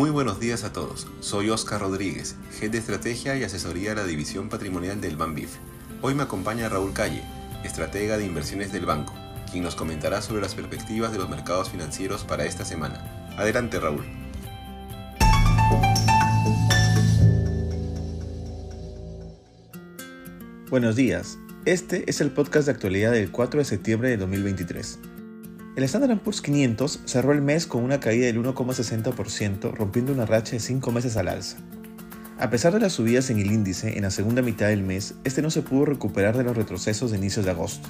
Muy buenos días a todos. Soy Oscar Rodríguez, Head de Estrategia y Asesoría de la División Patrimonial del Banbif. Hoy me acompaña Raúl Calle, estratega de inversiones del banco, quien nos comentará sobre las perspectivas de los mercados financieros para esta semana. Adelante, Raúl. Buenos días. Este es el podcast de actualidad del 4 de septiembre de 2023. El Standard Poor's 500 cerró el mes con una caída del 1,60%, rompiendo una racha de 5 meses al alza. A pesar de las subidas en el índice en la segunda mitad del mes, este no se pudo recuperar de los retrocesos de inicios de agosto.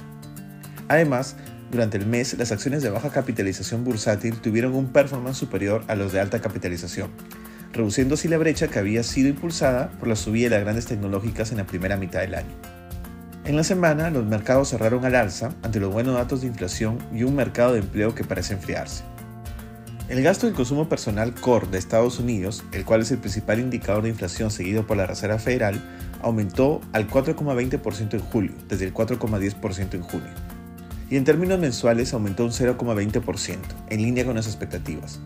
Además, durante el mes, las acciones de baja capitalización bursátil tuvieron un performance superior a los de alta capitalización, reduciendo así la brecha que había sido impulsada por la subida de las grandes tecnológicas en la primera mitad del año. En la semana, los mercados cerraron al alza ante los buenos datos de inflación y un mercado de empleo que parece enfriarse. El gasto del consumo personal core de Estados Unidos, el cual es el principal indicador de inflación seguido por la Reserva Federal, aumentó al 4,20% en julio, desde el 4,10% en junio. Y en términos mensuales aumentó un 0,20%, en línea con las expectativas.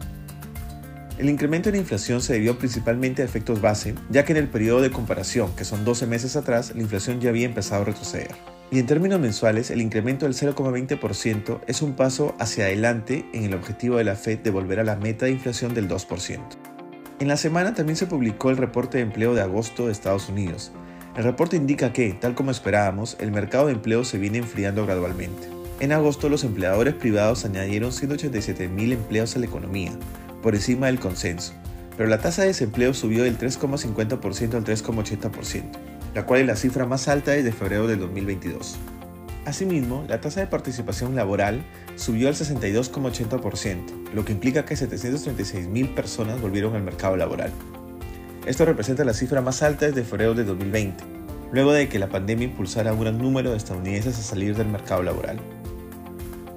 El incremento en la inflación se debió principalmente a efectos base, ya que en el periodo de comparación, que son 12 meses atrás, la inflación ya había empezado a retroceder. Y en términos mensuales, el incremento del 0,20% es un paso hacia adelante en el objetivo de la Fed de volver a la meta de inflación del 2%. En la semana también se publicó el reporte de empleo de agosto de Estados Unidos. El reporte indica que, tal como esperábamos, el mercado de empleo se viene enfriando gradualmente. En agosto los empleadores privados añadieron 187.000 empleos a la economía, por encima del consenso, pero la tasa de desempleo subió del 3,50% al 3,80%, la cual es la cifra más alta desde febrero del 2022. Asimismo, la tasa de participación laboral subió al 62,80%, lo que implica que 736.000 personas volvieron al mercado laboral. Esto representa la cifra más alta desde febrero de 2020, luego de que la pandemia impulsara a un gran número de estadounidenses a salir del mercado laboral.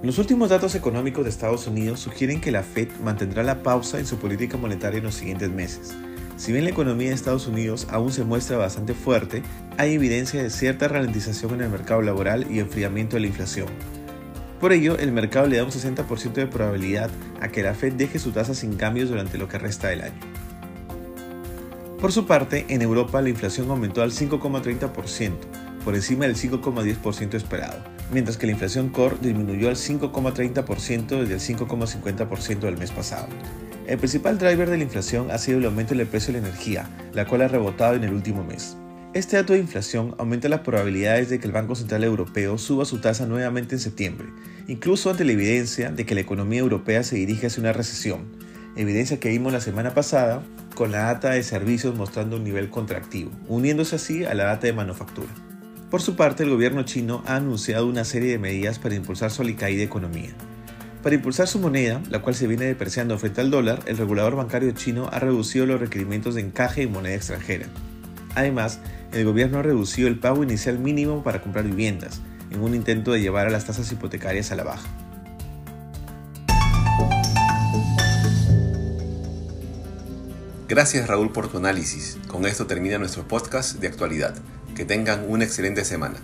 Los últimos datos económicos de Estados Unidos sugieren que la Fed mantendrá la pausa en su política monetaria en los siguientes meses. Si bien la economía de Estados Unidos aún se muestra bastante fuerte, hay evidencia de cierta ralentización en el mercado laboral y enfriamiento de la inflación. Por ello, el mercado le da un 60% de probabilidad a que la Fed deje su tasa sin cambios durante lo que resta del año. Por su parte, en Europa la inflación aumentó al 5,30%, por encima del 5,10% esperado, mientras que la inflación core disminuyó al 5,30% desde el 5,50% del mes pasado. El principal driver de la inflación ha sido el aumento del precio de la energía, la cual ha rebotado en el último mes. Este dato de inflación aumenta las probabilidades de que el Banco Central Europeo suba su tasa nuevamente en septiembre, incluso ante la evidencia de que la economía europea se dirige hacia una recesión, evidencia que vimos la semana pasada con la data de servicios mostrando un nivel contractivo, uniéndose así a la data de manufactura. Por su parte, el gobierno chino ha anunciado una serie de medidas para impulsar su alicaída economía. Para impulsar su moneda, la cual se viene depreciando frente al dólar, el regulador bancario chino ha reducido los requerimientos de encaje en moneda extranjera. Además, el gobierno ha reducido el pago inicial mínimo para comprar viviendas, en un intento de llevar a las tasas hipotecarias a la baja. Gracias Raúl por tu análisis. Con esto termina nuestro podcast de actualidad. Que tengan una excelente semana.